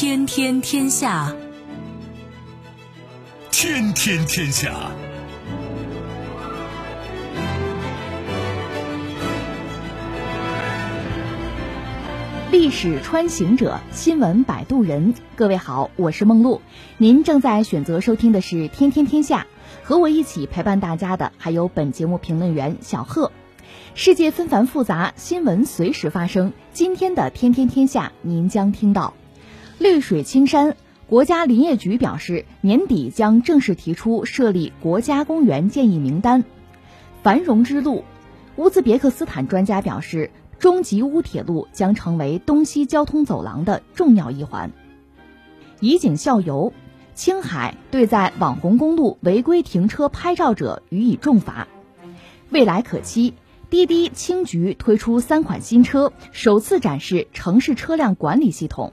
天天天下，天天天下。历史穿行者，新闻摆渡人。各位好，我是梦露。您正在选择收听的是《天天天下》，和我一起陪伴大家的还有本节目评论员小贺。世界纷繁复杂，新闻随时发生。今天的《天天天下》，您将听到：绿水青山，国家林业局表示年底将正式提出设立国家公园建议名单；繁荣之路，乌兹别克斯坦专家表示。中吉乌铁路将成为东西交通走廊的重要一环。以景效尤，青海对在网红公路违规停车拍照者予以重罚。未来可期，滴滴青桔推出三款新车，首次展示城市车辆管理系统。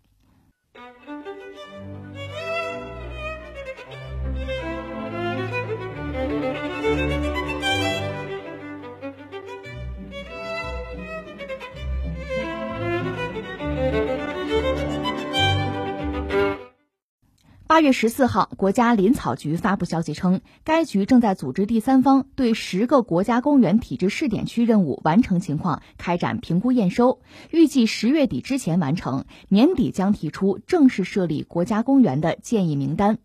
八月十四号，国家林草局发布消息称，该局正在组织第三方对十个国家公园体制试点区任务完成情况开展评估验收，预计十月底之前完成，年底将提出正式设立国家公园的建议名单。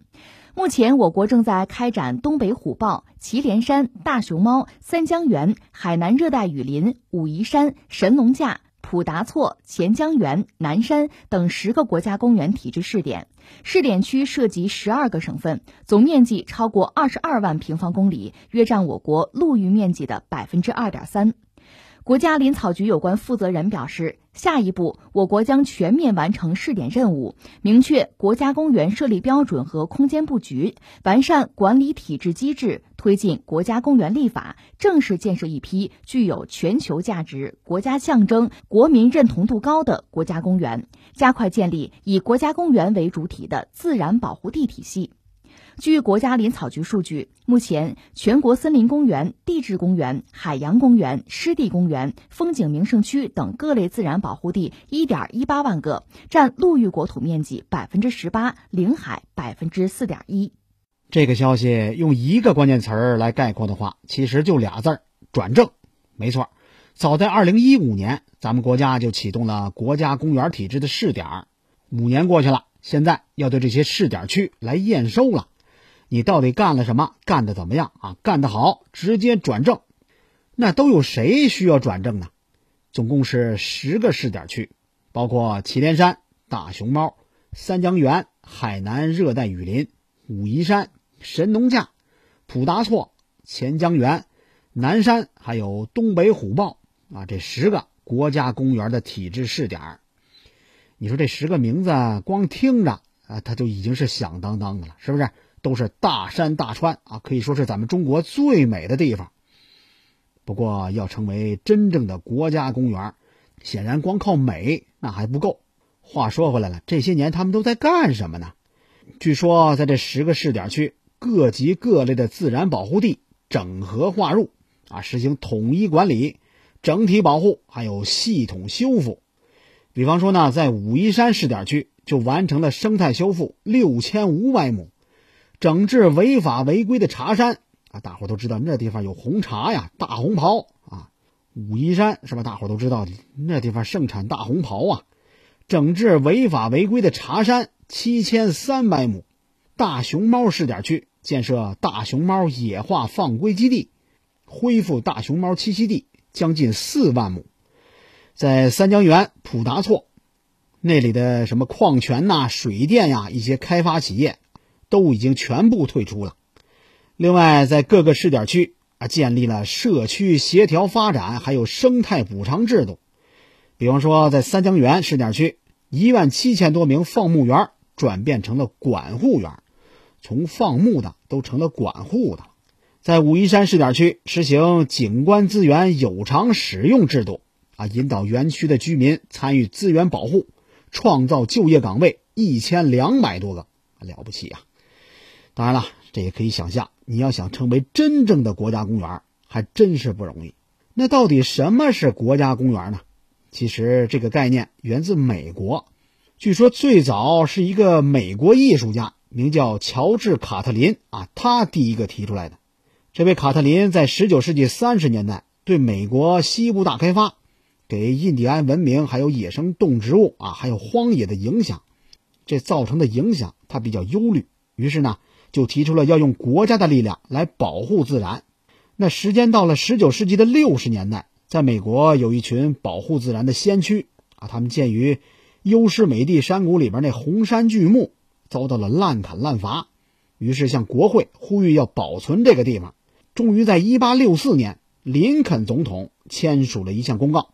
目前，我国正在开展东北虎豹、祁连山、大熊猫、三江源、海南热带雨林、武夷山、神农架。普达措、钱江源、南山等十个国家公园体制试点，试点区涉及十二个省份，总面积超过二十二万平方公里，约占我国陆域面积的百分之二点三。国家林草局有关负责人表示，下一步我国将全面完成试点任务，明确国家公园设立标准和空间布局，完善管理体制机制，推进国家公园立法，正式建设一批具有全球价值、国家象征、国民认同度高的国家公园，加快建立以国家公园为主体的自然保护地体系。据国家林草局数据，目前全国森林公园、地质公园、海洋公园、湿地公园、风景名胜区等各类自然保护地一点一八万个，占陆域国土面积百分之十八，领海百分之四点一。这个消息用一个关键词儿来概括的话，其实就俩字儿：转正。没错，早在二零一五年，咱们国家就启动了国家公园体制的试点，五年过去了，现在要对这些试点区来验收了。你到底干了什么？干的怎么样啊？干得好，直接转正。那都有谁需要转正呢？总共是十个试点区，包括祁连山、大熊猫、三江源、海南热带雨林、武夷山、神农架、普达措、钱江源、南山，还有东北虎豹啊，这十个国家公园的体制试点。你说这十个名字光听着啊，它就已经是响当当的了，是不是？都是大山大川啊，可以说是咱们中国最美的地方。不过，要成为真正的国家公园，显然光靠美那还不够。话说回来了，这些年他们都在干什么呢？据说，在这十个试点区，各级各类的自然保护地整合划入，啊，实行统一管理、整体保护，还有系统修复。比方说呢，在武夷山试点区就完成了生态修复六千五百亩。整治违法违规的茶山啊，大伙都知道那地方有红茶呀，大红袍啊。武夷山是吧？大伙都知道那地方盛产大红袍啊。整治违法违规的茶山七千三百亩。大熊猫试点区建设大熊猫野化放归基地，恢复大熊猫栖息地将近四万亩。在三江源普达措，那里的什么矿泉呐、水电呀，一些开发企业。都已经全部退出了。另外，在各个试点区啊，建立了社区协调发展还有生态补偿制度。比方说，在三江源试点区，一万七千多名放牧员转变成了管护员，从放牧的都成了管护的。在武夷山试点区，实行景观资源有偿使用制度啊，引导园区的居民参与资源保护，创造就业岗位一千两百多个，了不起呀！当然了，这也可以想象，你要想成为真正的国家公园，还真是不容易。那到底什么是国家公园呢？其实这个概念源自美国，据说最早是一个美国艺术家，名叫乔治·卡特林啊，他第一个提出来的。这位卡特林在19世纪30年代对美国西部大开发。给印第安文明、还有野生动植物啊，还有荒野的影响，这造成的影响，他比较忧虑，于是呢，就提出了要用国家的力量来保护自然。那时间到了十九世纪的六十年代，在美国有一群保护自然的先驱啊，他们鉴于优诗美地山谷里边那红杉巨木遭到了滥砍滥伐，于是向国会呼吁要保存这个地方。终于在一八六四年，林肯总统签署了一项公告。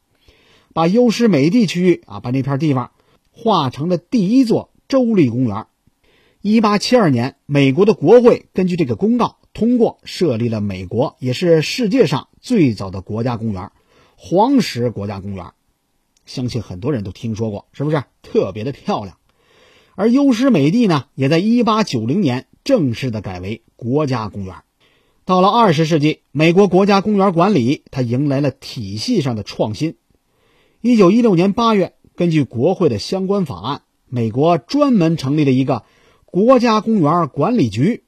把优诗美地区域啊，把那片地方划成了第一座州立公园。一八七二年，美国的国会根据这个公告通过，设立了美国也是世界上最早的国家公园——黄石国家公园。相信很多人都听说过，是不是特别的漂亮？而优诗美地呢，也在一八九零年正式的改为国家公园。到了二十世纪，美国国家公园管理它迎来了体系上的创新。一九一六年八月，根据国会的相关法案，美国专门成立了一个国家公园管理局，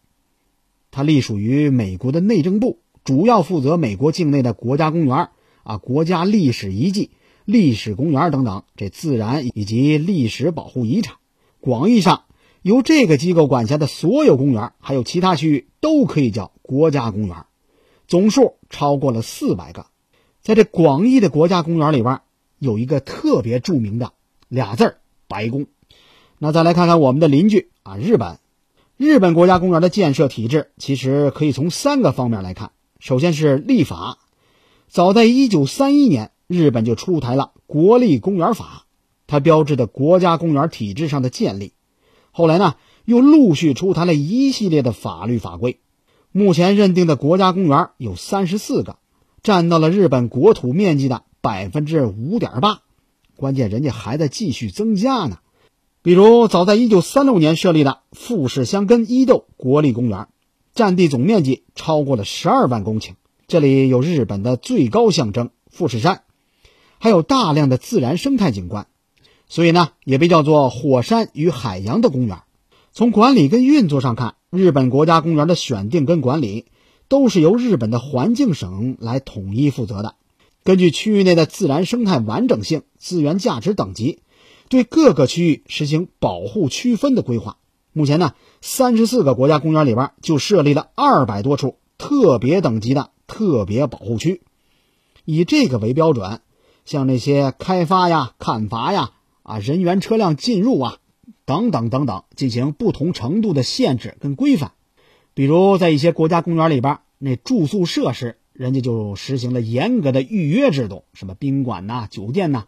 它隶属于美国的内政部，主要负责美国境内的国家公园、啊国家历史遗迹、历史公园等等这自然以及历史保护遗产。广义上，由这个机构管辖的所有公园还有其他区域都可以叫国家公园，总数超过了四百个。在这广义的国家公园里边。有一个特别著名的俩字儿——白宫。那再来看看我们的邻居啊，日本。日本国家公园的建设体制其实可以从三个方面来看。首先是立法，早在1931年，日本就出台了《国立公园法》，它标志着国家公园体制上的建立。后来呢，又陆续出台了一系列的法律法规。目前认定的国家公园有三十四个，占到了日本国土面积的。百分之五点八，关键人家还在继续增加呢。比如，早在一九三六年设立的富士箱根伊豆国立公园，占地总面积超过了十二万公顷。这里有日本的最高象征富士山，还有大量的自然生态景观，所以呢，也被叫做“火山与海洋”的公园。从管理跟运作上看，日本国家公园的选定跟管理都是由日本的环境省来统一负责的。根据区域内的自然生态完整性、资源价值等级，对各个区域实行保护区分的规划。目前呢，三十四个国家公园里边就设立了二百多处特别等级的特别保护区。以这个为标准，像那些开发呀、砍伐呀、啊人员车辆进入啊等等等等，进行不同程度的限制跟规范。比如在一些国家公园里边，那住宿设施。人家就实行了严格的预约制度，什么宾馆呐、酒店呐，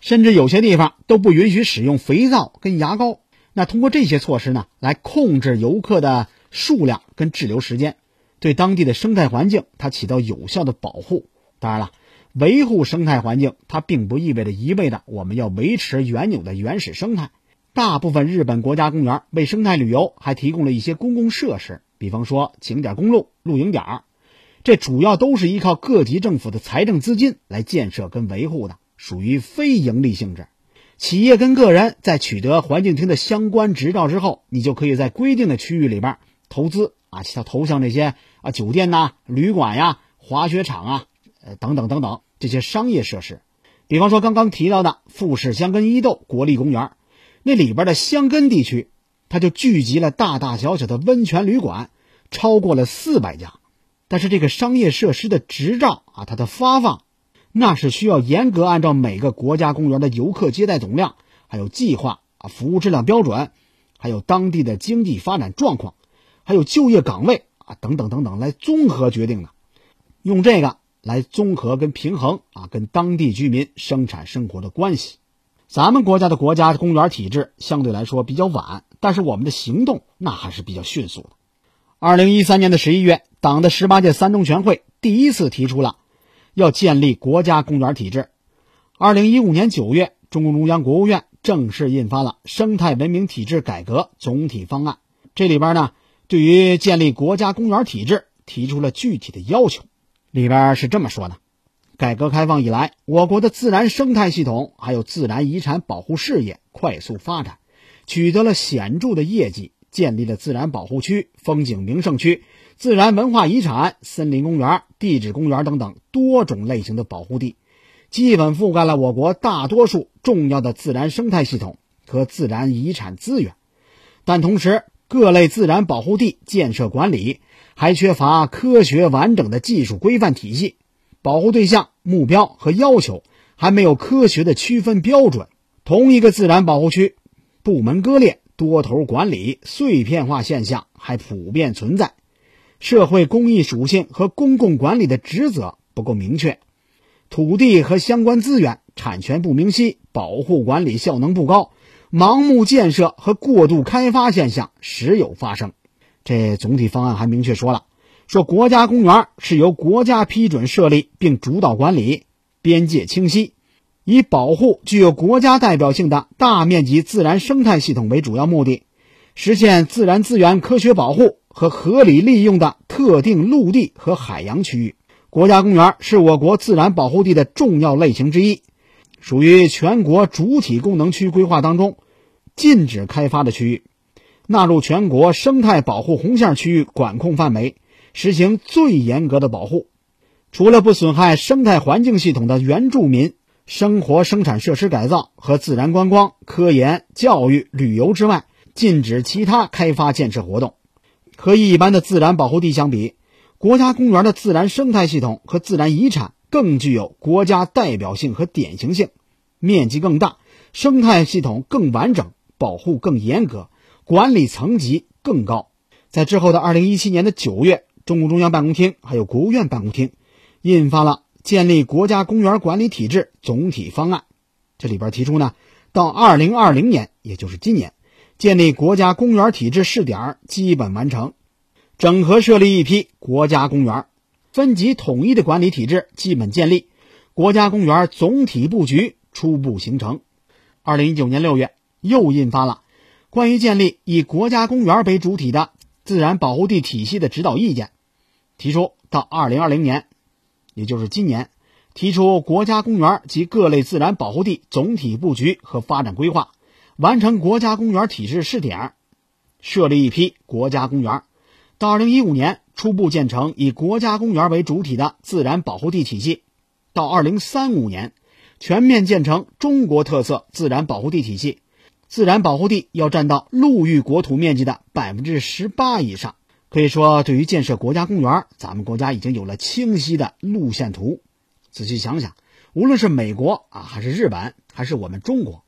甚至有些地方都不允许使用肥皂跟牙膏。那通过这些措施呢，来控制游客的数量跟滞留时间，对当地的生态环境它起到有效的保护。当然了，维护生态环境，它并不意味着一味的我们要维持原有的原始生态。大部分日本国家公园为生态旅游还提供了一些公共设施，比方说景点公路、露营点。这主要都是依靠各级政府的财政资金来建设跟维护的，属于非盈利性质。企业跟个人在取得环境厅的相关执照之后，你就可以在规定的区域里边投资啊，像投向这些啊酒店呐、旅馆呀、滑雪场啊，呃等等等等这些商业设施。比方说刚刚提到的富士箱根伊豆国立公园，那里边的箱根地区，它就聚集了大大小小的温泉旅馆，超过了四百家。但是这个商业设施的执照啊，它的发放，那是需要严格按照每个国家公园的游客接待总量，还有计划啊、服务质量标准，还有当地的经济发展状况，还有就业岗位啊等等等等来综合决定的。用这个来综合跟平衡啊，跟当地居民生产生活的关系。咱们国家的国家公园体制相对来说比较晚，但是我们的行动那还是比较迅速的。二零一三年的十一月。党的十八届三中全会第一次提出了要建立国家公园体制。二零一五年九月，中共中央、国务院正式印发了《生态文明体制改革总体方案》。这里边呢，对于建立国家公园体制提出了具体的要求。里边是这么说的：改革开放以来，我国的自然生态系统还有自然遗产保护事业快速发展，取得了显著的业绩，建立了自然保护区、风景名胜区、自然文化遗产、森林公园、地质公园等等多种类型的保护地，基本覆盖了我国大多数重要的自然生态系统和自然遗产资源。但同时，各类自然保护地建设管理。还缺乏科学完整的技术规范体系，保护对象、目标和要求还没有科学的区分标准。同一个自然保护区，部门割裂、多头管理、碎片化现象还普遍存在。社会公益属性和公共管理的职责不够明确，土地和相关资源产权不明晰，保护管理效能不高，盲目建设和过度开发现象时有发生。这总体方案还明确说了，说国家公园是由国家批准设立并主导管理，边界清晰，以保护具有国家代表性的大面积自然生态系统为主要目的，实现自然资源科学保护和合理利用的特定陆地和海洋区域。国家公园是我国自然保护地的重要类型之一，属于全国主体功能区规划当中禁止开发的区域。纳入全国生态保护红线区域管控范围，实行最严格的保护。除了不损害生态环境系统的原住民生活生产设施改造和自然观光、科研、教育、旅游之外，禁止其他开发建设活动。和一般的自然保护地相比，国家公园的自然生态系统和自然遗产更具有国家代表性和典型性，面积更大，生态系统更完整，保护更严格。管理层级更高，在之后的二零一七年的九月，中共中央办公厅还有国务院办公厅印发了《建立国家公园管理体制总体方案》，这里边提出呢，到二零二零年，也就是今年，建立国家公园体制试点基本完成，整合设立一批国家公园，分级统一的管理体制基本建立，国家公园总体布局初步形成。二零一九年六月，又印发了。关于建立以国家公园为主体的自然保护地体系的指导意见，提出到二零二零年，也就是今年，提出国家公园及各类自然保护地总体布局和发展规划，完成国家公园体制试点，设立一批国家公园，到二零一五年初步建成以国家公园为主体的自然保护地体系，到二零三五年全面建成中国特色自然保护地体系。自然保护地要占到陆域国土面积的百分之十八以上，可以说，对于建设国家公园，咱们国家已经有了清晰的路线图。仔细想想，无论是美国啊，还是日本，还是我们中国，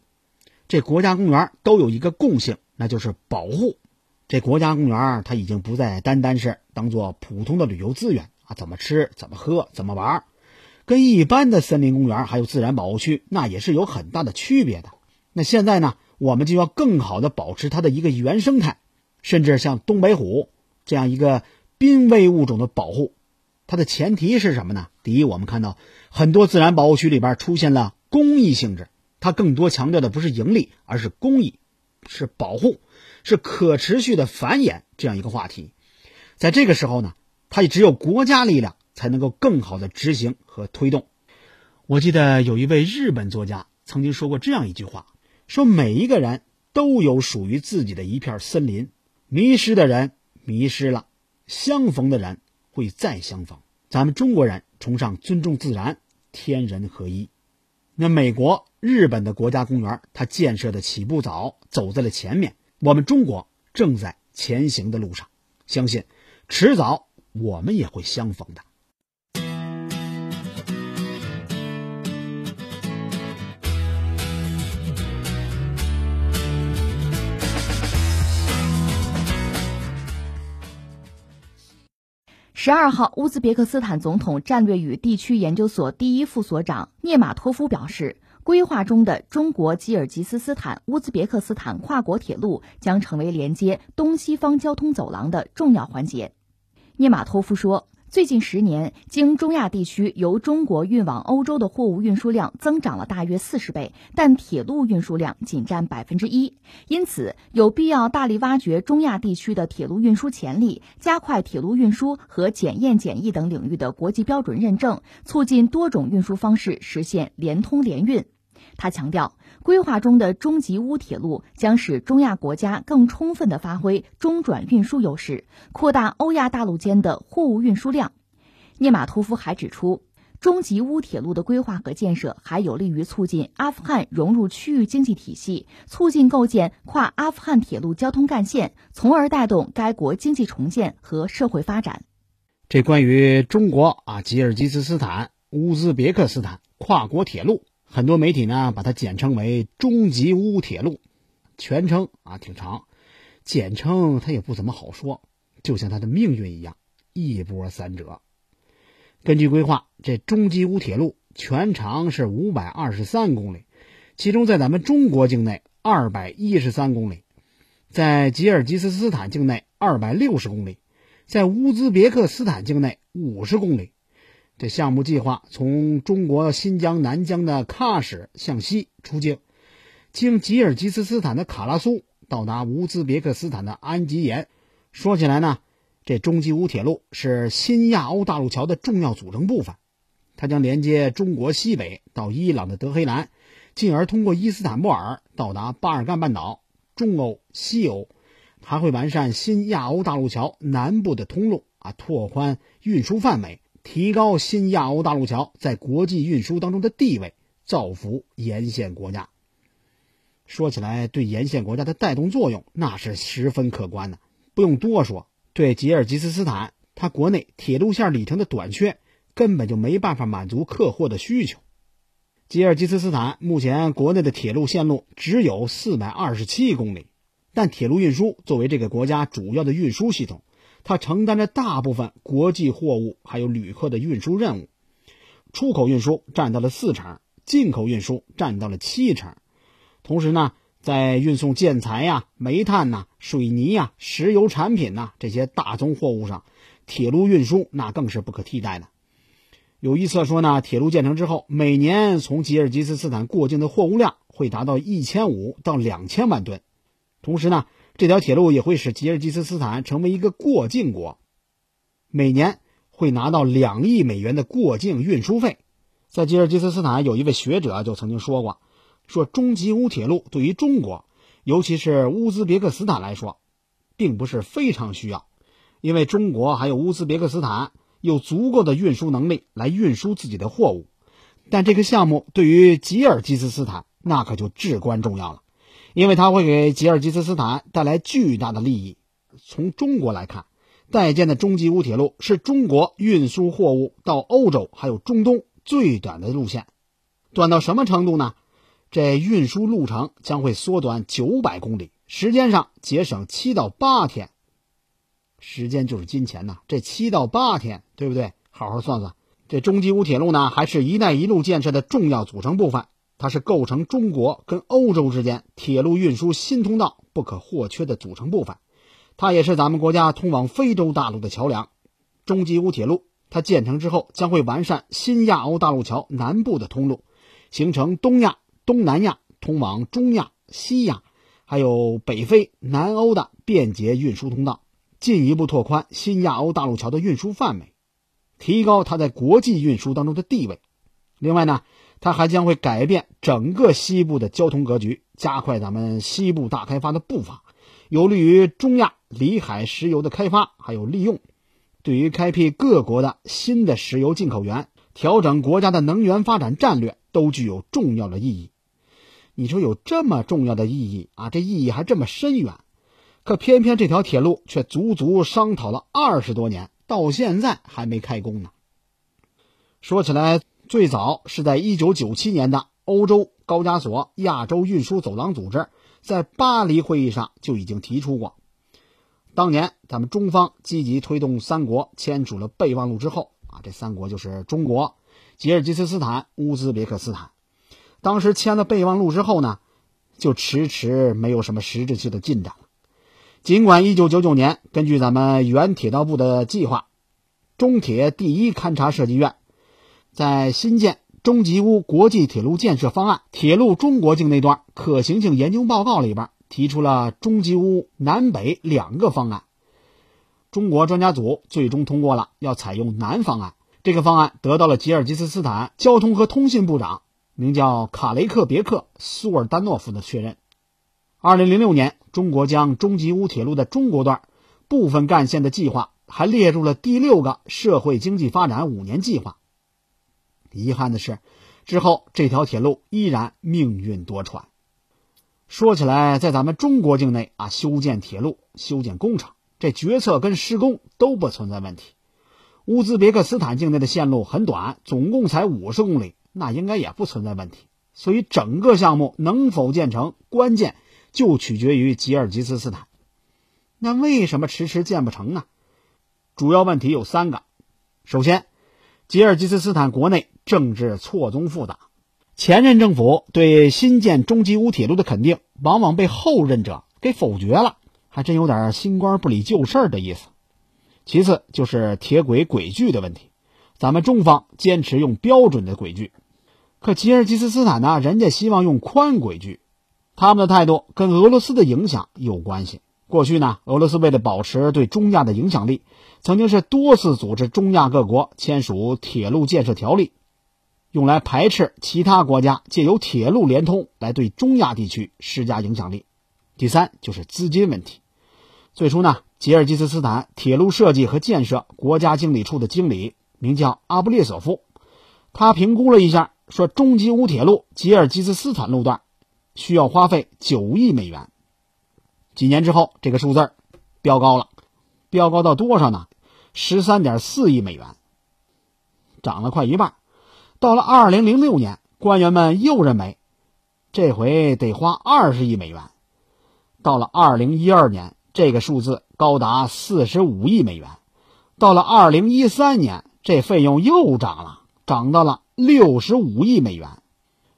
这国家公园都有一个共性，那就是保护。这国家公园它已经不再单单是当做普通的旅游资源啊，怎么吃、怎么喝、怎么玩，跟一般的森林公园还有自然保护区那也是有很大的区别的。那现在呢？我们就要更好的保持它的一个原生态，甚至像东北虎这样一个濒危物种的保护，它的前提是什么呢？第一，我们看到很多自然保护区里边出现了公益性质，它更多强调的不是盈利，而是公益，是保护，是可持续的繁衍这样一个话题。在这个时候呢，它也只有国家力量才能够更好的执行和推动。我记得有一位日本作家曾经说过这样一句话。说每一个人都有属于自己的一片森林，迷失的人迷失了，相逢的人会再相逢。咱们中国人崇尚尊重自然，天人合一。那美国、日本的国家公园，它建设的起步早，走在了前面。我们中国正在前行的路上，相信迟早我们也会相逢的。十二号，乌兹别克斯坦总统战略与地区研究所第一副所长涅马托夫表示，规划中的中国吉尔吉斯斯坦乌兹别克斯坦跨国铁路将成为连接东西方交通走廊的重要环节。涅马托夫说。最近十年，经中亚地区由中国运往欧洲的货物运输量增长了大约四十倍，但铁路运输量仅占百分之一。因此，有必要大力挖掘中亚地区的铁路运输潜力，加快铁路运输和检验检疫等领域的国际标准认证，促进多种运输方式实现联通联运。他强调，规划中的中吉乌铁路将使中亚国家更充分地发挥中转运输优势，扩大欧亚大陆间的货物运输量。涅马托夫还指出，中吉乌铁路的规划和建设还有利于促进阿富汗融入区域经济体系，促进构建跨阿富汗铁路交通干线，从而带动该国经济重建和社会发展。这关于中国啊，吉尔吉斯斯坦、乌兹别克斯坦跨国铁路。很多媒体呢把它简称为中吉乌铁路，全称啊挺长，简称它也不怎么好说，就像它的命运一样，一波三折。根据规划，这中吉乌铁路全长是五百二十三公里，其中在咱们中国境内二百一十三公里，在吉尔吉斯斯坦境内二百六十公里，在乌兹别克斯坦境内五十公里。这项目计划从中国新疆南疆的喀什向西出境，经吉尔吉斯斯坦的卡拉苏到达乌兹别克斯坦的安吉延。说起来呢，这中吉乌铁路是新亚欧大陆桥的重要组成部分，它将连接中国西北到伊朗的德黑兰，进而通过伊斯坦布尔到达巴尔干半岛、中欧、西欧，还会完善新亚欧大陆桥南部的通路啊，拓宽运输范围。提高新亚欧大陆桥在国际运输当中的地位，造福沿线国家。说起来，对沿线国家的带动作用那是十分可观的。不用多说，对吉尔吉斯斯坦，它国内铁路线里程的短缺，根本就没办法满足客货的需求。吉尔吉斯斯坦目前国内的铁路线路只有四百二十七公里，但铁路运输作为这个国家主要的运输系统。它承担着大部分国际货物还有旅客的运输任务，出口运输占到了四成，进口运输占到了七成。同时呢，在运送建材呀、煤炭呐、水泥呀、石油产品呐这些大宗货物上，铁路运输那更是不可替代的。有预测说呢，铁路建成之后，每年从吉尔吉斯斯坦过境的货物量会达到一千五到两千万吨。同时呢。这条铁路也会使吉尔吉斯斯坦成为一个过境国，每年会拿到两亿美元的过境运输费。在吉尔吉斯斯坦，有一位学者就曾经说过：“说中吉乌铁路对于中国，尤其是乌兹别克斯坦来说，并不是非常需要，因为中国还有乌兹别克斯坦有足够的运输能力来运输自己的货物。但这个项目对于吉尔吉斯斯坦，那可就至关重要了。”因为它会给吉尔吉斯斯坦带来巨大的利益。从中国来看，待建的中吉乌铁路是中国运输货物到欧洲还有中东最短的路线，短到什么程度呢？这运输路程将会缩短九百公里，时间上节省七到八天。时间就是金钱呐，这七到八天，对不对？好好算算。这中吉乌铁路呢，还是一带一路建设的重要组成部分。它是构成中国跟欧洲之间铁路运输新通道不可或缺的组成部分，它也是咱们国家通往非洲大陆的桥梁。中吉乌铁路它建成之后，将会完善新亚欧大陆桥南部的通路，形成东亚、东南亚通往中亚、西亚，还有北非、南欧的便捷运输通道，进一步拓宽新亚欧大陆桥的运输范围，提高它在国际运输当中的地位。另外呢。它还将会改变整个西部的交通格局，加快咱们西部大开发的步伐，有利于中亚里海石油的开发还有利用，对于开辟各国的新的石油进口源、调整国家的能源发展战略都具有重要的意义。你说有这么重要的意义啊？这意义还这么深远，可偏偏这条铁路却足足商讨了二十多年，到现在还没开工呢。说起来。最早是在一九九七年的欧洲高加索亚洲运输走廊组织在巴黎会议上就已经提出过。当年咱们中方积极推动三国签署了备忘录之后啊，这三国就是中国、吉尔吉斯斯坦、乌兹别克斯坦。当时签了备忘录之后呢，就迟迟没有什么实质性的进展了。尽管一九九九年根据咱们原铁道部的计划。中铁第一勘察设计院，在新建中吉乌国际铁路建设方案、铁路中国境内段可行性研究报告里边提出了中吉乌南北两个方案。中国专家组最终通过了要采用南方案。这个方案得到了吉尔吉斯斯坦交通和通信部长，名叫卡雷克别克苏尔丹诺夫的确认。二零零六年，中国将中吉乌铁路的中国段部分干线的计划还列入了第六个社会经济发展五年计划。遗憾的是，之后这条铁路依然命运多舛。说起来，在咱们中国境内啊，修建铁路、修建工程，这决策跟施工都不存在问题。乌兹别克斯坦境内的线路很短，总共才五十公里，那应该也不存在问题。所以整个项目能否建成，关键就取决于吉尔吉斯斯坦。那为什么迟迟建不成呢？主要问题有三个。首先，吉尔吉斯斯坦国内政治错综复杂，前任政府对新建中吉乌铁路的肯定，往往被后任者给否决了，还真有点新官不理旧事的意思。其次就是铁轨轨距的问题，咱们中方坚持用标准的轨距，可吉尔吉斯斯坦呢，人家希望用宽轨距，他们的态度跟俄罗斯的影响有关系。过去呢，俄罗斯为了保持对中亚的影响力，曾经是多次组织中亚各国签署铁路建设条例，用来排斥其他国家借由铁路联通来对中亚地区施加影响力。第三就是资金问题，最初呢。吉尔吉斯斯坦铁路设计和建设国家经理处的经理名叫阿布列索夫，他评估了一下，说中吉乌铁路吉尔吉斯斯坦路段需要花费九亿美元。几年之后，这个数字飙高了，飙高到多少呢？十三点四亿美元，涨了快一半。到了二零零六年，官员们又认为这回得花二十亿美元。到了二零一二年。这个数字高达四十五亿美元，到了二零一三年，这费用又涨了，涨到了六十五亿美元。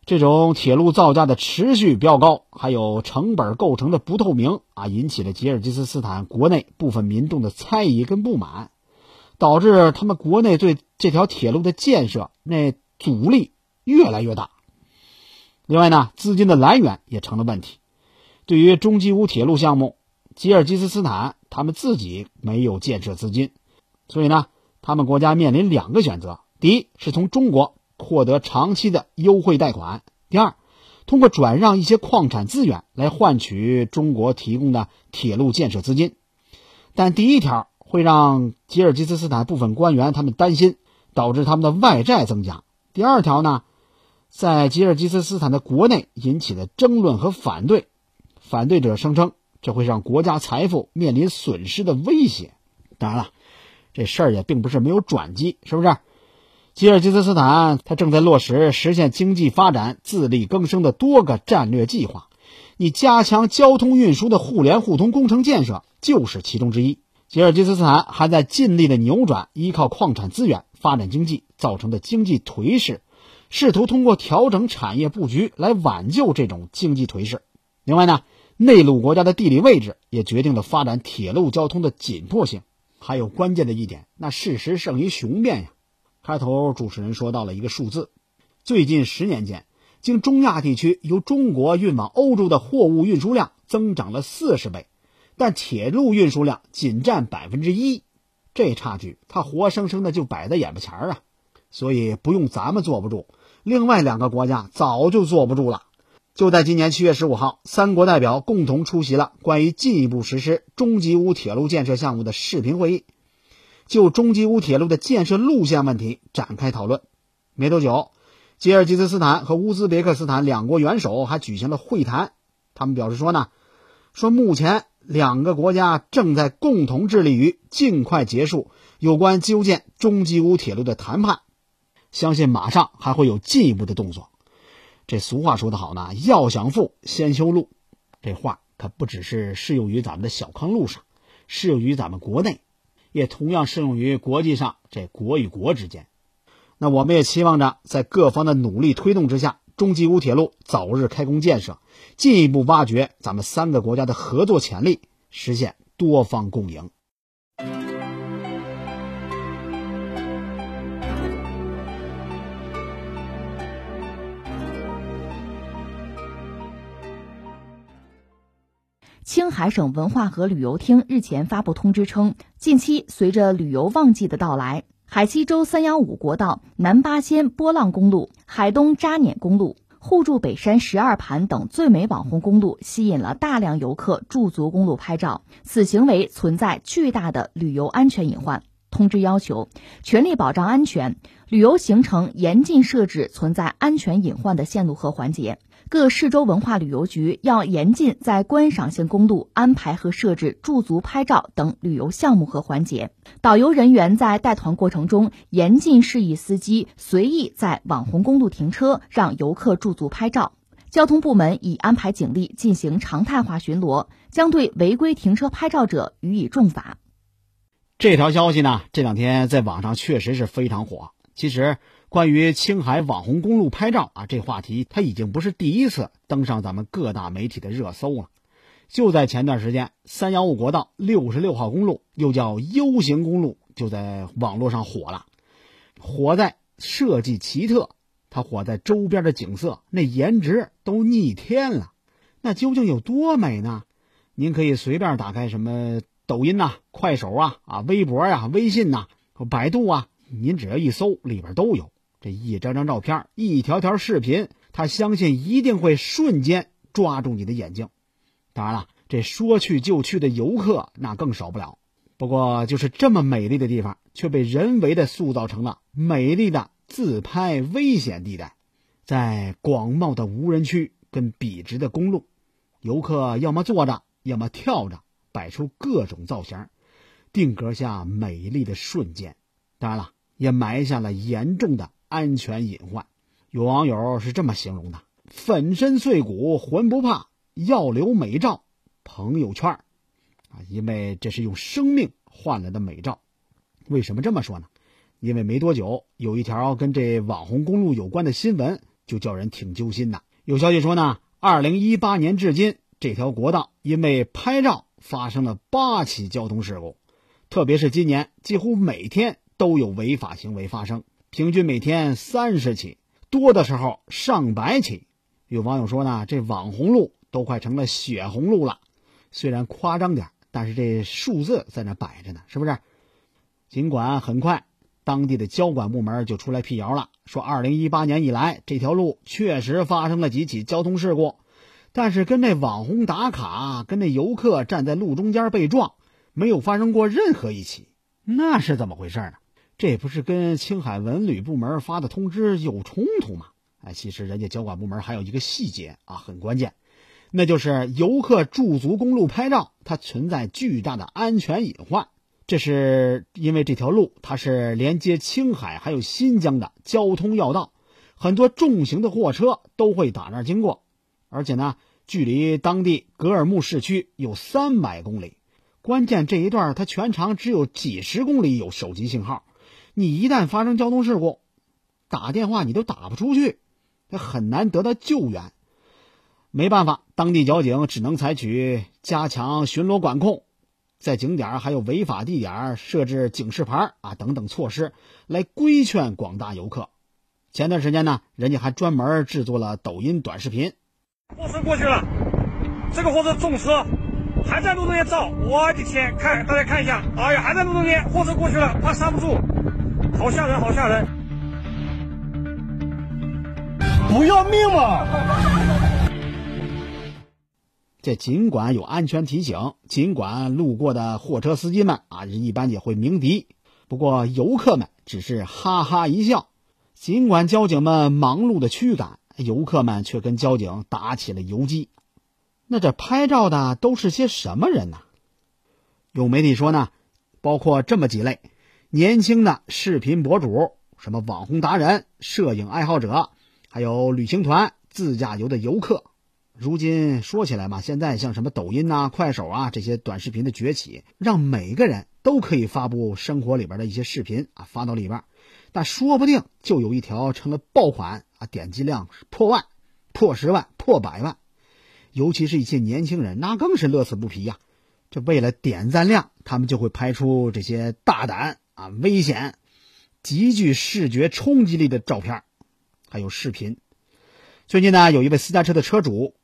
这种铁路造价的持续飙高，还有成本构成的不透明啊，引起了吉尔吉斯斯坦国内部分民众的猜疑跟不满，导致他们国内对这条铁路的建设那阻力越来越大。另外呢，资金的来源也成了问题。对于中吉乌铁路项目。吉尔吉斯斯坦他们自己没有建设资金，所以呢，他们国家面临两个选择：第一是从中国获得长期的优惠贷款；第二，通过转让一些矿产资源来换取中国提供的铁路建设资金。但第一条会让吉尔吉斯斯坦部分官员他们担心，导致他们的外债增加；第二条呢，在吉尔吉斯斯坦的国内引起的争论和反对，反对者声称。这会让国家财富面临损失的威胁。当然了，这事儿也并不是没有转机，是不是？吉尔吉斯斯坦它正在落实实现经济发展自力更生的多个战略计划，你加强交通运输的互联互通工程建设就是其中之一。吉尔吉斯斯坦还在尽力的扭转依靠矿产资源发展经济造成的经济颓势，试图通过调整产业布局来挽救这种经济颓势。另外呢？内陆国家的地理位置也决定了发展铁路交通的紧迫性。还有关键的一点，那事实胜于雄辩呀。开头主持人说到了一个数字：最近十年间，经中亚地区由中国运往欧洲的货物运输量增长了四十倍，但铁路运输量仅占百分之一。这差距，它活生生的就摆在眼巴前儿啊！所以不用咱们坐不住，另外两个国家早就坐不住了。就在今年七月十五号，三国代表共同出席了关于进一步实施中吉乌铁路建设项目的视频会议，就中吉乌铁路的建设路线问题展开讨论。没多久，吉尔吉斯斯坦和乌兹别克斯坦两国元首还举行了会谈。他们表示说呢，说目前两个国家正在共同致力于尽快结束有关修建中吉乌铁路的谈判，相信马上还会有进一步的动作。这俗话说得好呢，要想富，先修路。这话可不只是适用于咱们的小康路上，适用于咱们国内，也同样适用于国际上这国与国之间。那我们也期望着，在各方的努力推动之下，中吉乌铁路早日开工建设，进一步挖掘咱们三个国家的合作潜力，实现多方共赢。青海省文化和旅游厅日前发布通知称，近期随着旅游旺季的到来，海西州三幺五国道、南八仙波浪公路、海东扎碾公路、互助北山十二盘等最美网红公路吸引了大量游客驻足公路拍照，此行为存在巨大的旅游安全隐患。通知要求，全力保障安全，旅游行程严禁设置存在安全隐患的线路和环节。各市州文化旅游局要严禁在观赏性公路安排和设置驻足拍照等旅游项目和环节。导游人员在带团过程中严禁示意司机随意在网红公路停车，让游客驻足拍照。交通部门已安排警力进行常态化巡逻，将对违规停车拍照者予以重罚。这条消息呢，这两天在网上确实是非常火。其实，关于青海网红公路拍照啊，这话题它已经不是第一次登上咱们各大媒体的热搜了。就在前段时间，三幺五国道六十六号公路，又叫 U 型公路，就在网络上火了。火在设计奇特，它火在周边的景色，那颜值都逆天了。那究竟有多美呢？您可以随便打开什么。抖音呐，快手啊，啊，微博呀，微信呐，百度啊，您只要一搜，里边都有这一张张照片，一条条视频，他相信一定会瞬间抓住你的眼睛。当然了，这说去就去的游客那更少不了。不过，就是这么美丽的地方，却被人为的塑造成了美丽的自拍危险地带。在广袤的无人区跟笔直的公路，游客要么坐着，要么跳着。摆出各种造型，定格下美丽的瞬间。当然了，也埋下了严重的安全隐患。有网友是这么形容的：“粉身碎骨浑不怕，要留美照朋友圈啊，因为这是用生命换来的美照。为什么这么说呢？因为没多久，有一条跟这网红公路有关的新闻，就叫人挺揪心的。有消息说呢，二零一八年至今，这条国道因为拍照。发生了八起交通事故，特别是今年，几乎每天都有违法行为发生，平均每天三十起，多的时候上百起。有网友说呢，这网红路都快成了血红路了。虽然夸张点，但是这数字在那摆着呢，是不是？尽管很快，当地的交管部门就出来辟谣了，说二零一八年以来，这条路确实发生了几起交通事故。但是跟那网红打卡，跟那游客站在路中间被撞，没有发生过任何一起，那是怎么回事呢？这不是跟青海文旅部门发的通知有冲突吗？哎，其实人家交管部门还有一个细节啊，很关键，那就是游客驻足公路拍照，它存在巨大的安全隐患。这是因为这条路它是连接青海还有新疆的交通要道，很多重型的货车都会打那经过。而且呢，距离当地格尔木市区有三百公里，关键这一段它全长只有几十公里有手机信号，你一旦发生交通事故，打电话你都打不出去，它很难得到救援。没办法，当地交警只能采取加强巡逻管控，在景点还有违法地点设置警示牌啊等等措施，来规劝广大游客。前段时间呢，人家还专门制作了抖音短视频。货车过去了，这个货车重车，还在路中间照，我的天！看大家看一下，哎呀，还在路中间，货车过去了，怕刹不住，好吓人，好吓人！不要命吗？这尽管有安全提醒，尽管路过的货车司机们啊，一般也会鸣笛，不过游客们只是哈哈一笑。尽管交警们忙碌的驱赶。游客们却跟交警打起了游击，那这拍照的都是些什么人呢？有媒体说呢，包括这么几类：年轻的视频博主、什么网红达人、摄影爱好者，还有旅行团、自驾游的游客。如今说起来嘛，现在像什么抖音呐、快手啊这些短视频的崛起，让每个人都可以发布生活里边的一些视频啊发到里边，但说不定就有一条成了爆款啊。点击量破万、破十万、破百万，尤其是一些年轻人，那更是乐此不疲呀！这为了点赞量，他们就会拍出这些大胆啊、危险、极具视觉冲击力的照片，还有视频。最近呢，有一位私家车的车主，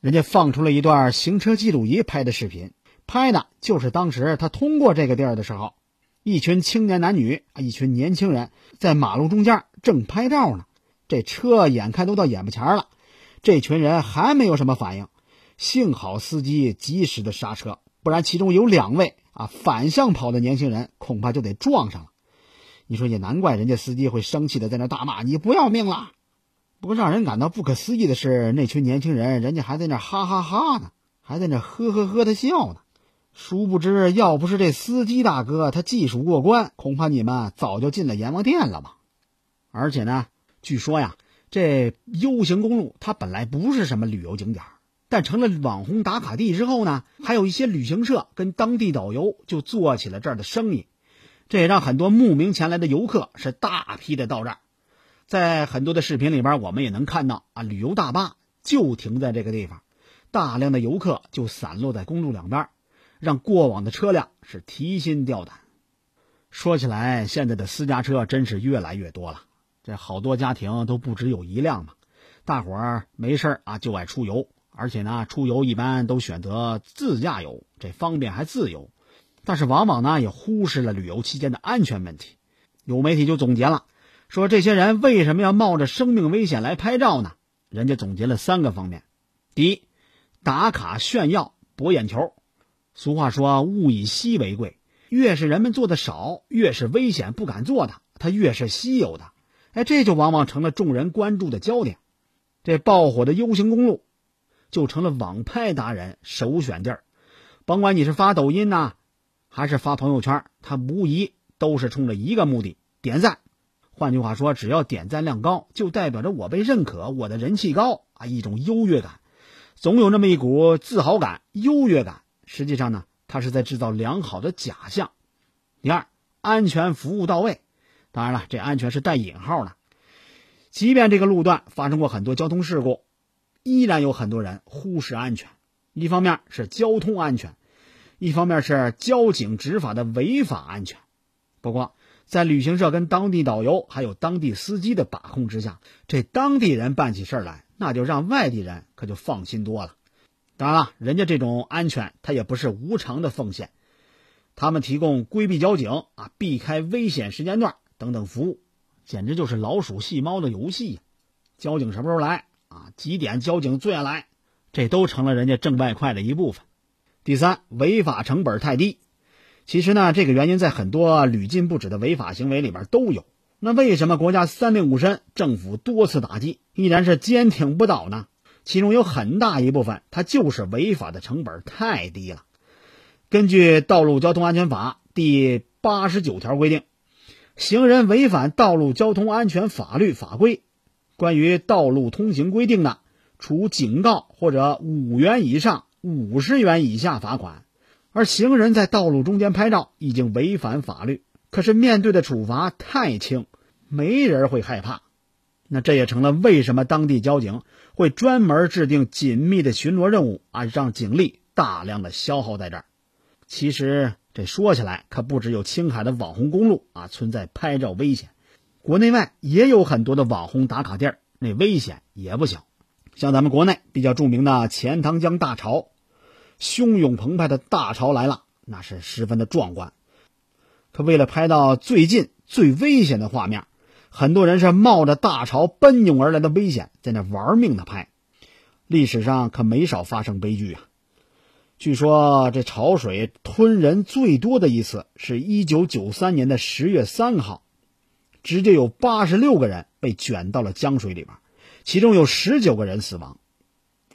人家放出了一段行车记录仪拍的视频，拍的就是当时他通过这个地儿的时候，一群青年男女啊，一群年轻人在马路中间正拍照呢。这车眼看都到眼巴前了，这群人还没有什么反应，幸好司机及时的刹车，不然其中有两位啊反向跑的年轻人恐怕就得撞上了。你说也难怪人家司机会生气的在那大骂：“你不要命了！”不过让人感到不可思议的是，那群年轻人人家还在那哈哈哈呢，还在那呵呵呵的笑呢。殊不知，要不是这司机大哥他技术过关，恐怕你们早就进了阎王殿了吧。而且呢，据说呀，这 U 型公路它本来不是什么旅游景点，但成了网红打卡地之后呢，还有一些旅行社跟当地导游就做起了这儿的生意，这也让很多慕名前来的游客是大批的到这儿。在很多的视频里边，我们也能看到啊，旅游大巴就停在这个地方，大量的游客就散落在公路两边，让过往的车辆是提心吊胆。说起来，现在的私家车真是越来越多了，这好多家庭都不只有一辆嘛。大伙儿没事啊就爱出游，而且呢，出游一般都选择自驾游，这方便还自由，但是往往呢也忽视了旅游期间的安全问题。有媒体就总结了。说这些人为什么要冒着生命危险来拍照呢？人家总结了三个方面：第一，打卡炫耀博眼球。俗话说“物以稀为贵”，越是人们做的少，越是危险不敢做的，它越是稀有的。哎，这就往往成了众人关注的焦点。这爆火的 U 型公路，就成了网拍达人首选地儿。甭管你是发抖音呐，还是发朋友圈，它无疑都是冲着一个目的：点赞。换句话说，只要点赞量高，就代表着我被认可，我的人气高啊，一种优越感，总有那么一股自豪感、优越感。实际上呢，它是在制造良好的假象。第二，安全服务到位，当然了，这安全是带引号的。即便这个路段发生过很多交通事故，依然有很多人忽视安全。一方面是交通安全，一方面是交警执法的违法安全。不过，在旅行社跟当地导游还有当地司机的把控之下，这当地人办起事来，那就让外地人可就放心多了。当然了，人家这种安全，他也不是无偿的奉献，他们提供规避交警啊、避开危险时间段等等服务，简直就是老鼠戏猫的游戏。交警什么时候来啊？几点交警最爱来？这都成了人家挣外快的一部分。第三，违法成本太低。其实呢，这个原因在很多屡禁不止的违法行为里边都有。那为什么国家三令五申，政府多次打击，依然是坚挺不倒呢？其中有很大一部分，它就是违法的成本太低了。根据《道路交通安全法》第八十九条规定，行人违反道路交通安全法律法规，关于道路通行规定的，处警告或者五元以上五十元以下罚款。而行人在道路中间拍照已经违反法律，可是面对的处罚太轻，没人会害怕。那这也成了为什么当地交警会专门制定紧密的巡逻任务啊，让警力大量的消耗在这儿。其实这说起来可不只有青海的网红公路啊存在拍照危险，国内外也有很多的网红打卡地儿，那危险也不小。像咱们国内比较著名的钱塘江大潮。汹涌澎湃的大潮来了，那是十分的壮观。可为了拍到最近最危险的画面，很多人是冒着大潮奔涌而来的危险，在那玩命的拍。历史上可没少发生悲剧啊！据说这潮水吞人最多的一次，是一九九三年的十月三号，直接有八十六个人被卷到了江水里边，其中有十九个人死亡。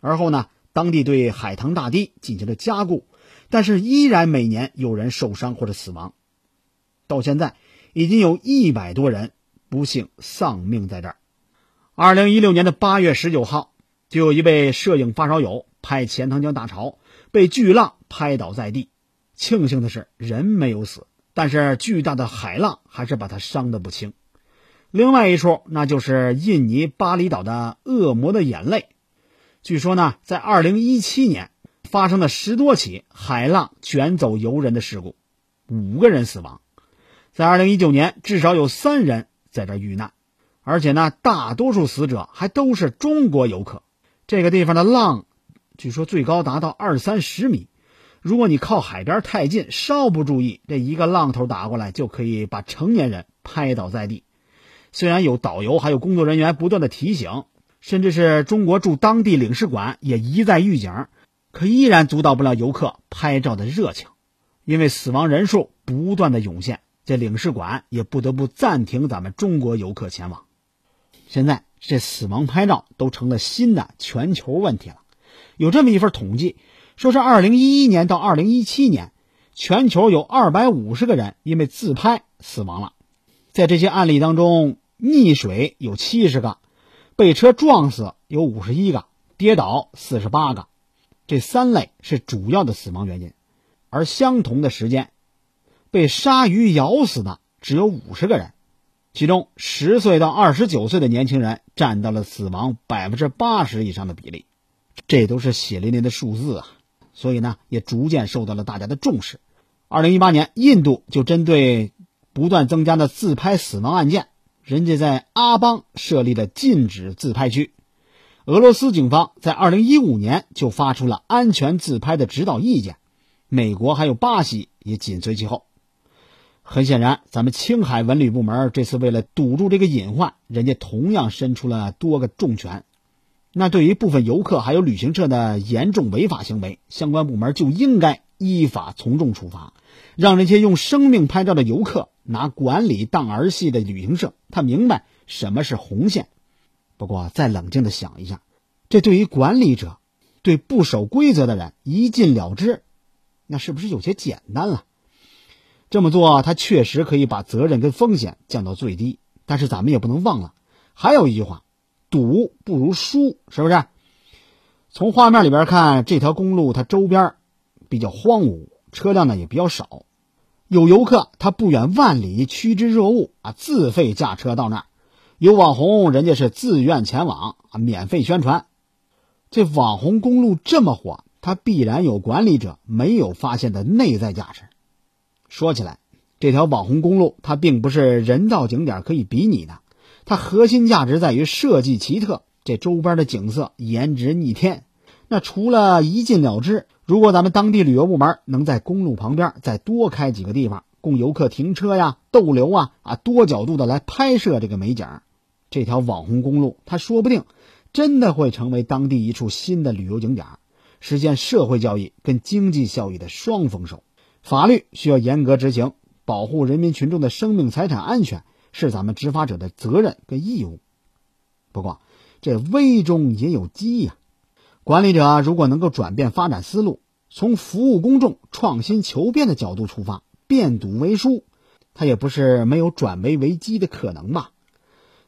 而后呢？当地对海棠大堤进行了加固，但是依然每年有人受伤或者死亡。到现在，已经有一百多人不幸丧命在这儿。二零一六年的八月十九号，就有一位摄影发烧友拍钱塘江大潮，被巨浪拍倒在地。庆幸的是，人没有死，但是巨大的海浪还是把他伤得不轻。另外一处，那就是印尼巴厘岛的恶魔的眼泪。据说呢，在二零一七年发生了十多起海浪卷走游人的事故，五个人死亡。在二零一九年，至少有三人在这遇难，而且呢，大多数死者还都是中国游客。这个地方的浪据说最高达到二三十米。如果你靠海边太近，稍不注意，这一个浪头打过来，就可以把成年人拍倒在地。虽然有导游还有工作人员不断的提醒，甚至是中国驻当地领事馆也一再预警，可依然阻挡不了游客拍照的热情。因为死亡人数不断的涌现，这领事馆也不得不暂停咱们中国游客前往。现在这死亡拍照都成了新的全球问题了。有这么一份统计，说是二零一一年到二零一七年，全球有二百五十个人因为自拍死亡了。在这些案例当中，溺水有七十个，被车撞死有五十一个，跌倒四十八个，这三类是主要的死亡原因。而相同的时间，被鲨鱼咬死的只有五十个人，其中十岁到二十九岁的年轻人占到了死亡百分之八十以上的比例。这都是血淋淋的数字啊！所以呢，也逐渐受到了大家的重视。二零一八年，印度就针对不断增加的自拍死亡案件，人家在阿邦设立了禁止自拍区。俄罗斯警方在二零一五年就发出了安全自拍的指导意见，美国还有巴西也紧随其后。很显然，咱们青海文旅部门这次为了堵住这个隐患，人家同样伸出了多个重拳。那对于部分游客还有旅行社的严重违法行为，相关部门就应该依法从重处罚，让那些用生命拍照的游客拿管理当儿戏的旅行社，他明白什么是红线。不过，再冷静的想一下，这对于管理者，对不守规则的人一禁了之，那是不是有些简单了？这么做，他确实可以把责任跟风险降到最低。但是，咱们也不能忘了，还有一句话。赌不如输，是不是？从画面里边看，这条公路它周边比较荒芜，车辆呢也比较少。有游客他不远万里趋之若鹜啊，自费驾车到那儿；有网红人家是自愿前往啊，免费宣传。这网红公路这么火，它必然有管理者没有发现的内在价值。说起来，这条网红公路它并不是人造景点可以比拟的。它核心价值在于设计奇特，这周边的景色颜值逆天。那除了一禁了之，如果咱们当地旅游部门能在公路旁边再多开几个地方，供游客停车呀、逗留啊，啊，多角度的来拍摄这个美景，这条网红公路，它说不定真的会成为当地一处新的旅游景点，实现社会效益跟经济效益的双丰收。法律需要严格执行，保护人民群众的生命财产安全。是咱们执法者的责任跟义务。不过，这危中也有机呀。管理者如果能够转变发展思路，从服务公众、创新求变的角度出发，变赌为输，他也不是没有转危为机的可能吧。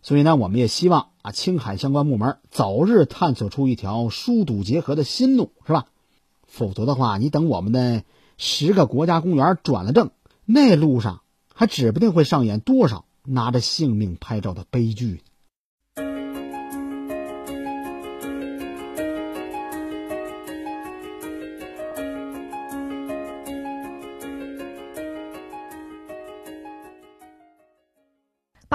所以呢，我们也希望啊，青海相关部门早日探索出一条疏堵结合的新路，是吧？否则的话，你等我们的十个国家公园转了正，那路上还指不定会上演多少。拿着性命拍照的悲剧。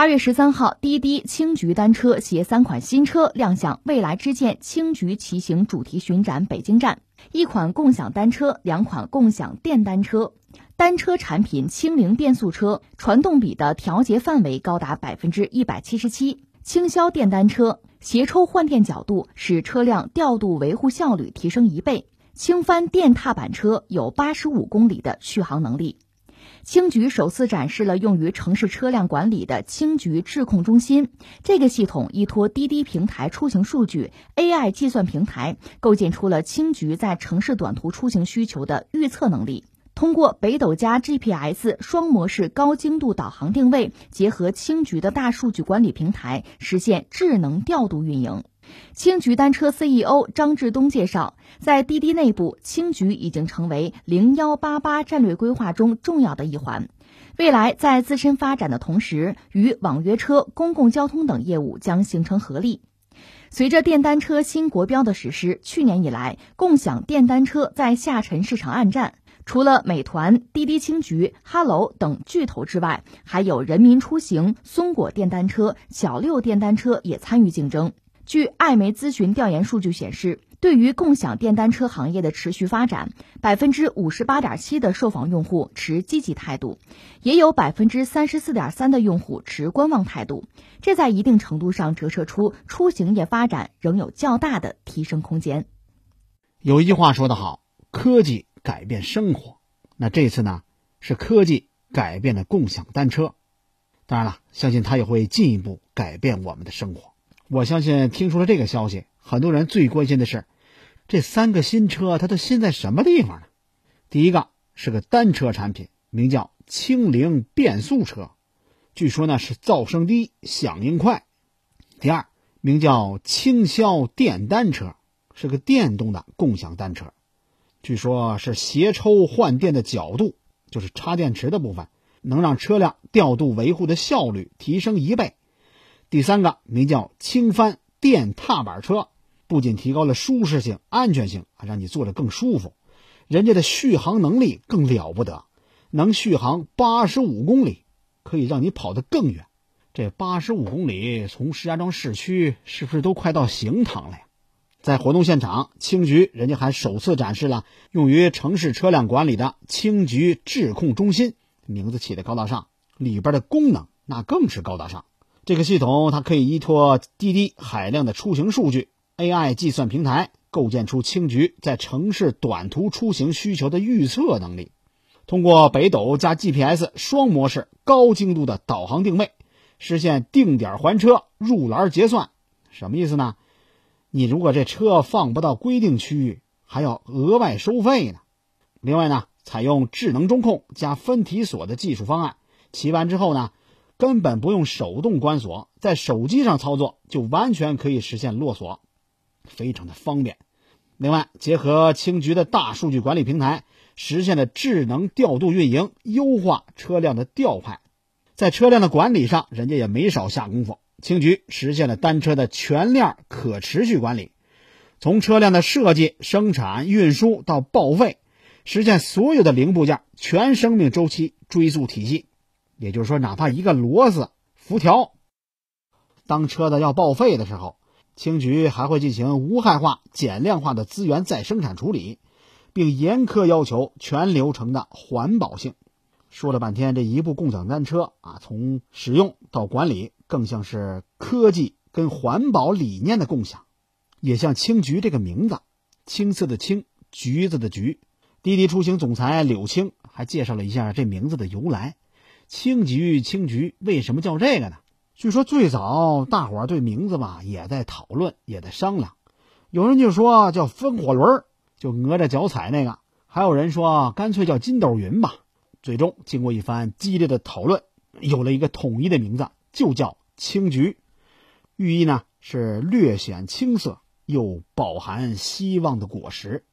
八月十三号，滴滴青桔单车携三款新车亮相未来之剑青桔骑行主题巡展北京站，一款共享单车，两款共享电单车。单车产品轻灵变速车，传动比的调节范围高达百分之一百七十七。轻销电单车，斜抽换电角度使车辆调度维护效率提升一倍。轻翻电踏板车有八十五公里的续航能力。青桔首次展示了用于城市车辆管理的青桔智控中心，这个系统依托滴滴平台出行数据 AI 计算平台，构建出了青桔在城市短途出行需求的预测能力。通过北斗加 GPS 双模式高精度导航定位，结合青桔的大数据管理平台，实现智能调度运营。青桔单车 CEO 张志东介绍，在滴滴内部，青桔已经成为零幺八八战略规划中重要的一环。未来在自身发展的同时，与网约车、公共交通等业务将形成合力。随着电单车新国标的实施，去年以来，共享电单车在下沉市场暗战。除了美团、滴滴青桔、哈喽等巨头之外，还有人民出行、松果电单车、小六电单车也参与竞争。据艾媒咨询调研数据显示，对于共享电单车行业的持续发展，百分之五十八点七的受访用户持积极态度，也有百分之三十四点三的用户持观望态度。这在一定程度上折射出出行业发展仍有较大的提升空间。有一句话说得好：“科技改变生活。”那这次呢，是科技改变了共享单车。当然了，相信它也会进一步改变我们的生活。我相信听出了这个消息，很多人最关心的是，这三个新车它都新在什么地方呢？第一个是个单车产品，名叫轻灵变速车，据说呢是噪声低、响应快。第二，名叫轻消电单车。是个电动的共享单车，据说是斜抽换电的角度，就是插电池的部分，能让车辆调度维护的效率提升一倍。第三个名叫轻帆电踏板车，不仅提高了舒适性、安全性，还让你坐着更舒服。人家的续航能力更了不得，能续航八十五公里，可以让你跑得更远。这八十五公里从石家庄市区是不是都快到行唐了呀？在活动现场，青局人家还首次展示了用于城市车辆管理的青局智控中心，名字起的高大上，里边的功能那更是高大上。这个系统它可以依托滴滴海量的出行数据，AI 计算平台，构建出青桔在城市短途出行需求的预测能力。通过北斗加 GPS 双模式高精度的导航定位，实现定点还车、入栏结算。什么意思呢？你如果这车放不到规定区域，还要额外收费呢。另外呢，采用智能中控加分体锁的技术方案，骑完之后呢，根本不用手动关锁，在手机上操作就完全可以实现落锁，非常的方便。另外，结合青局的大数据管理平台，实现了智能调度运营，优化车辆的调派，在车辆的管理上，人家也没少下功夫。青局实现了单车的全链可持续管理，从车辆的设计、生产、运输到报废，实现所有的零部件全生命周期追溯体系。也就是说，哪怕一个螺丝、辐条，当车子要报废的时候，青桔还会进行无害化、减量化的资源再生产处理，并严苛要求全流程的环保性。说了半天，这一部共享单车啊，从使用到管理。更像是科技跟环保理念的共享，也像青桔这个名字，青色的青，橘子的橘。滴滴出行总裁柳青还介绍了一下这名字的由来。青桔青桔为什么叫这个呢？据说最早大伙儿对名字吧也在讨论，也在商量。有人就说叫风火轮，就哪吒脚踩那个；还有人说干脆叫筋斗云吧。最终经过一番激烈的讨论，有了一个统一的名字，就叫。青桔，寓意呢是略显青涩又饱含希望的果实。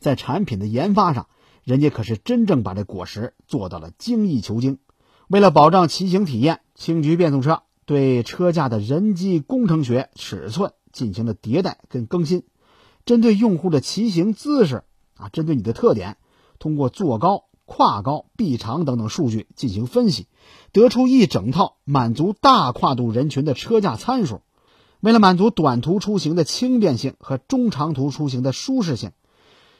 在产品的研发上，人家可是真正把这果实做到了精益求精。为了保障骑行体验，青桔变速车对车架的人机工程学尺寸进行了迭代跟更新，针对用户的骑行姿势啊，针对你的特点，通过坐高。跨高、臂长等等数据进行分析，得出一整套满足大跨度人群的车架参数。为了满足短途出行的轻便性和中长途出行的舒适性，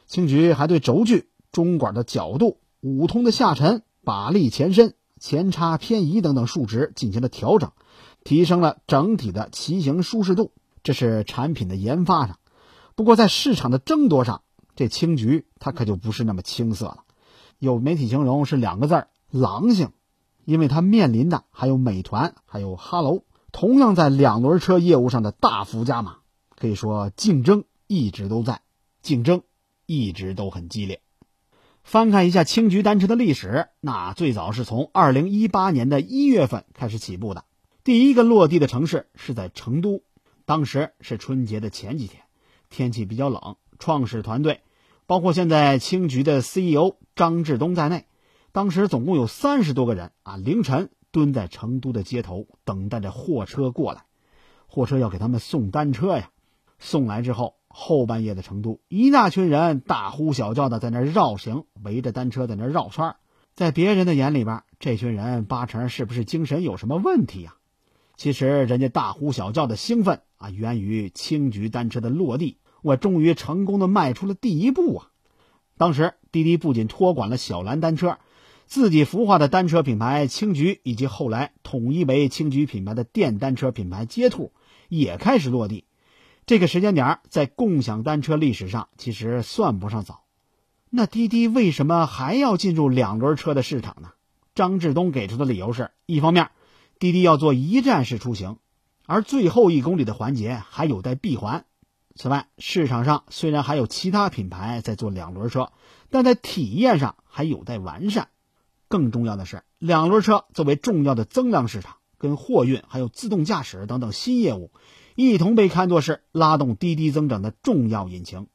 青桔还对轴距、中管的角度、五通的下沉、把力前伸、前叉偏移等等数值进行了调整，提升了整体的骑行舒适度。这是产品的研发上。不过在市场的争夺上，这青桔它可就不是那么青涩了。有媒体形容是两个字儿“狼性”，因为它面临的还有美团，还有哈喽，同样在两轮车业务上的大幅加码，可以说竞争一直都在，竞争一直都很激烈。翻看一下青桔单车的历史，那最早是从二零一八年的一月份开始起步的，第一个落地的城市是在成都，当时是春节的前几天，天气比较冷，创始团队。包括现在青桔的 CEO 张志东在内，当时总共有三十多个人啊，凌晨蹲在成都的街头等待着货车过来。货车要给他们送单车呀，送来之后，后半夜的成都，一大群人大呼小叫的在那绕行，围着单车在那绕圈。在别人的眼里边，这群人八成是不是精神有什么问题呀？其实人家大呼小叫的兴奋啊，源于青桔单车的落地。我终于成功的迈出了第一步啊！当时滴滴不仅托管了小蓝单车，自己孵化的单车品牌青桔，以及后来统一为青桔品牌的电单车品牌街兔，也开始落地。这个时间点在共享单车历史上其实算不上早。那滴滴为什么还要进入两轮车的市场呢？张志东给出的理由是一方面，滴滴要做一站式出行，而最后一公里的环节还有待闭环。此外，市场上虽然还有其他品牌在做两轮车，但在体验上还有待完善。更重要的是，两轮车作为重要的增量市场，跟货运还有自动驾驶等等新业务，一同被看作是拉动滴滴增长的重要引擎。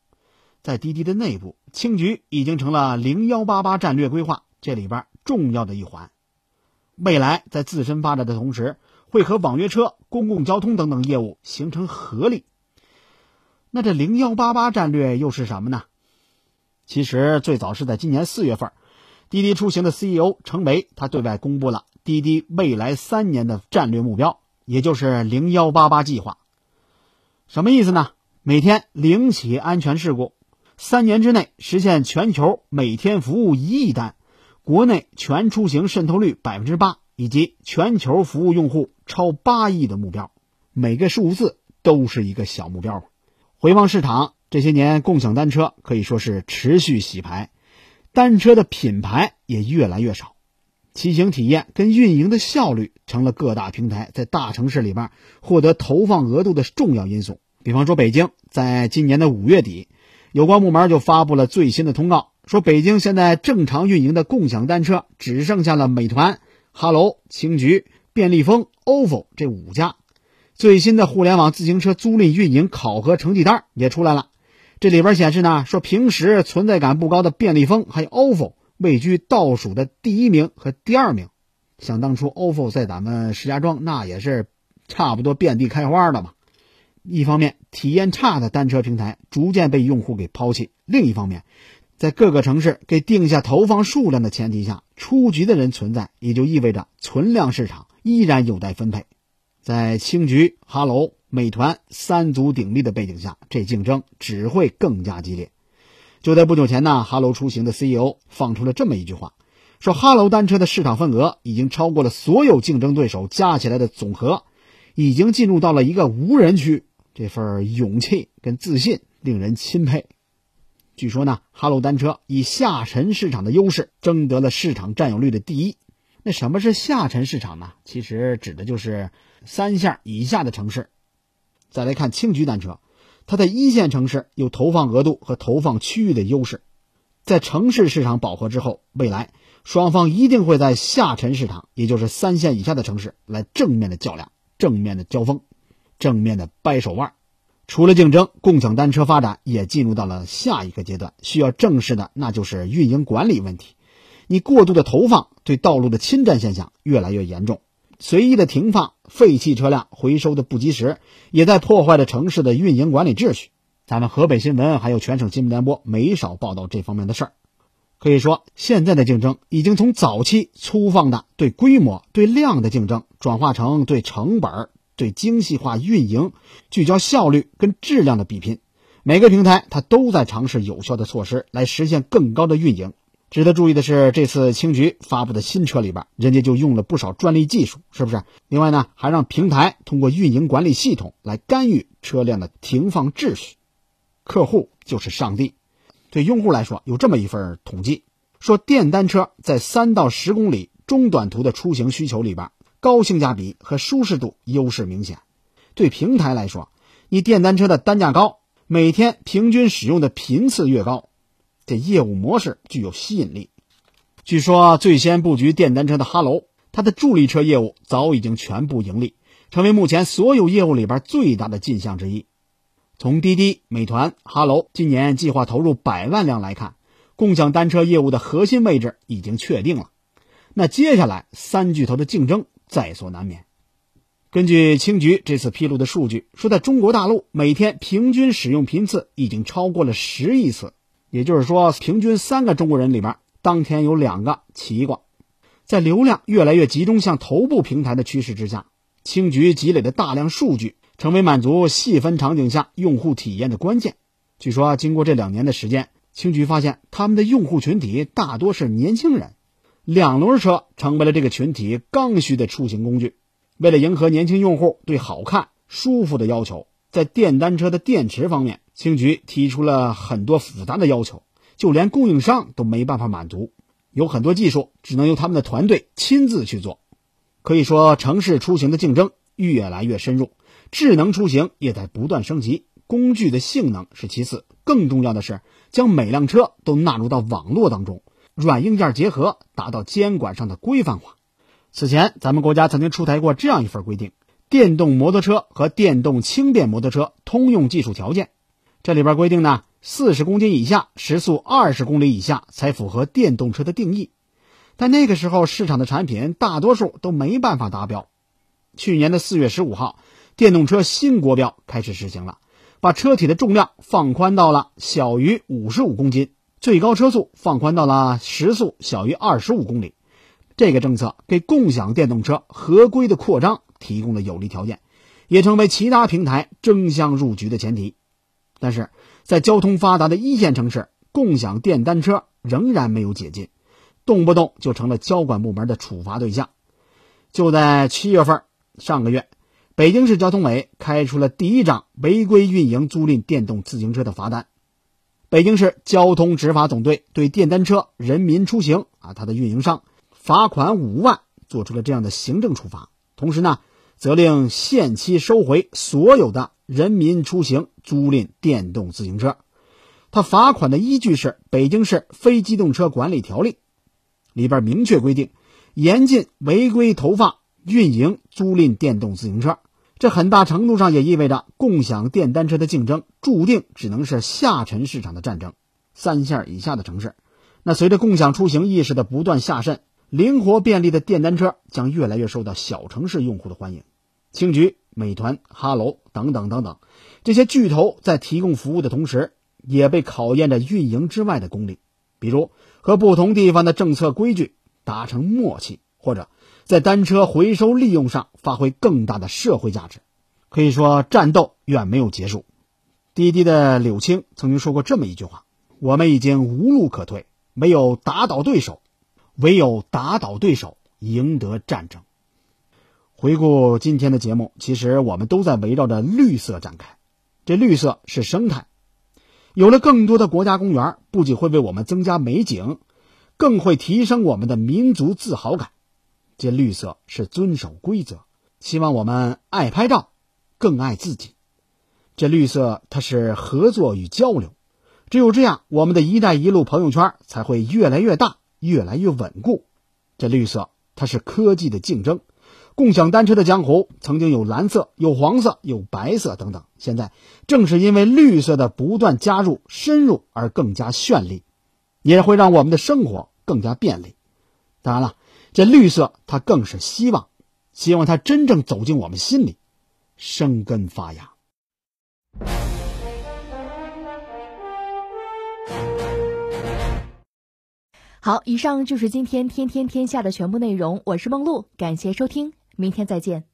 在滴滴的内部，青桔已经成了零幺八八战略规划这里边重要的一环。未来在自身发展的同时，会和网约车、公共交通等等业务形成合力。那这零幺八八战略又是什么呢？其实最早是在今年四月份，滴滴出行的 CEO 程维他对外公布了滴滴未来三年的战略目标，也就是零幺八八计划。什么意思呢？每天零起安全事故，三年之内实现全球每天服务一亿单，国内全出行渗透率百分之八，以及全球服务用户超八亿的目标。每个数字都是一个小目标。回望市场，这些年共享单车可以说是持续洗牌，单车的品牌也越来越少，骑行体验跟运营的效率成了各大平台在大城市里边获得投放额度的重要因素。比方说，北京在今年的五月底，有关部门就发布了最新的通告，说北京现在正常运营的共享单车只剩下了美团、哈喽、青桔、便利蜂、ofo 这五家。最新的互联网自行车租赁运营考核成绩单也出来了，这里边显示呢，说平时存在感不高的便利蜂还有 ofo 位居倒数的第一名和第二名。想当初 ofo 在咱们石家庄那也是差不多遍地开花的嘛。一方面，体验差的单车平台逐渐被用户给抛弃；另一方面，在各个城市给定下投放数量的前提下，出局的人存在，也就意味着存量市场依然有待分配。在青桔、哈喽、美团三足鼎立的背景下，这竞争只会更加激烈。就在不久前呢，哈喽出行的 CEO 放出了这么一句话，说哈喽单车的市场份额已经超过了所有竞争对手加起来的总和，已经进入到了一个无人区。这份勇气跟自信令人钦佩。据说呢，哈喽单车以下沉市场的优势争得了市场占有率的第一。那什么是下沉市场呢？其实指的就是三线以下的城市。再来看青桔单车，它在一线城市有投放额度和投放区域的优势。在城市市场饱和之后，未来双方一定会在下沉市场，也就是三线以下的城市来正面的较量、正面的交锋、正面的掰手腕。除了竞争，共享单车发展也进入到了下一个阶段，需要正视的那就是运营管理问题。你过度的投放对道路的侵占现象越来越严重，随意的停放废弃车辆回收的不及时，也在破坏着城市的运营管理秩序。咱们河北新闻还有全省新闻联播没少报道这方面的事儿。可以说，现在的竞争已经从早期粗放的对规模、对量的竞争，转化成对成本、对精细化运营、聚焦效率跟质量的比拼。每个平台它都在尝试有效的措施来实现更高的运营。值得注意的是，这次青桔发布的新车里边，人家就用了不少专利技术，是不是？另外呢，还让平台通过运营管理系统来干预车辆的停放秩序。客户就是上帝。对用户来说，有这么一份统计，说电单车在三到十公里中短途的出行需求里边，高性价比和舒适度优势明显。对平台来说，你电单车的单价高，每天平均使用的频次越高。这业务模式具有吸引力。据说最先布局电单车的哈喽，它的助力车业务早已经全部盈利，成为目前所有业务里边最大的进项之一。从滴滴、美团、哈喽今年计划投入百万辆来看，共享单车业务的核心位置已经确定了。那接下来三巨头的竞争在所难免。根据青桔这次披露的数据，说在中国大陆每天平均使用频次已经超过了十亿次。也就是说，平均三个中国人里边，当天有两个骑过。在流量越来越集中向头部平台的趋势之下，青桔积累的大量数据，成为满足细分场景下用户体验的关键。据说，经过这两年的时间，青桔发现他们的用户群体大多是年轻人，两轮车成为了这个群体刚需的出行工具。为了迎合年轻用户对好看、舒服的要求，在电单车的电池方面，青局提出了很多复杂的要求，就连供应商都没办法满足。有很多技术只能由他们的团队亲自去做。可以说，城市出行的竞争越来越深入，智能出行也在不断升级。工具的性能是其次，更重要的是将每辆车都纳入到网络当中，软硬件结合，达到监管上的规范化。此前，咱们国家曾经出台过这样一份规定：电动摩托车和电动轻便摩托车通用技术条件。这里边规定呢，四十公斤以下、时速二十公里以下才符合电动车的定义。但那个时候市场的产品大多数都没办法达标。去年的四月十五号，电动车新国标开始实行了。把车体的重量放宽到了小于五十五公斤，最高车速放宽到了时速小于二十五公里。这个政策给共享电动车合规的扩张提供了有利条件，也成为其他平台争相入局的前提。但是在交通发达的一线城市，共享电单车仍然没有解禁，动不动就成了交管部门的处罚对象。就在七月份，上个月。北京市交通委开出了第一张违规运营租赁电动自行车的罚单。北京市交通执法总队对电单车人民出行啊，它的运营商罚款五万，做出了这样的行政处罚。同时呢，责令限期收回所有的人民出行租赁电动自行车。他罚款的依据是《北京市非机动车管理条例》，里边明确规定，严禁违规投放、运营、租赁电动自行车。这很大程度上也意味着，共享电单车的竞争注定只能是下沉市场的战争。三线以下的城市，那随着共享出行意识的不断下渗，灵活便利的电单车将越来越受到小城市用户的欢迎。青桔、美团、哈喽等等等等，这些巨头在提供服务的同时，也被考验着运营之外的功力，比如和不同地方的政策规矩达成默契，或者。在单车回收利用上发挥更大的社会价值，可以说战斗远没有结束。滴滴的柳青曾经说过这么一句话：“我们已经无路可退，没有打倒对手，唯有打倒对手，赢得战争。”回顾今天的节目，其实我们都在围绕着绿色展开。这绿色是生态，有了更多的国家公园，不仅会为我们增加美景，更会提升我们的民族自豪感。这绿色是遵守规则，希望我们爱拍照，更爱自己。这绿色它是合作与交流，只有这样，我们的一带一路朋友圈才会越来越大，越来越稳固。这绿色它是科技的竞争，共享单车的江湖曾经有蓝色、有黄色、有白色等等，现在正是因为绿色的不断加入、深入而更加绚丽，也会让我们的生活更加便利。当然了。这绿色，它更是希望，希望它真正走进我们心里，生根发芽。好，以上就是今天天天天下的全部内容。我是梦露，感谢收听，明天再见。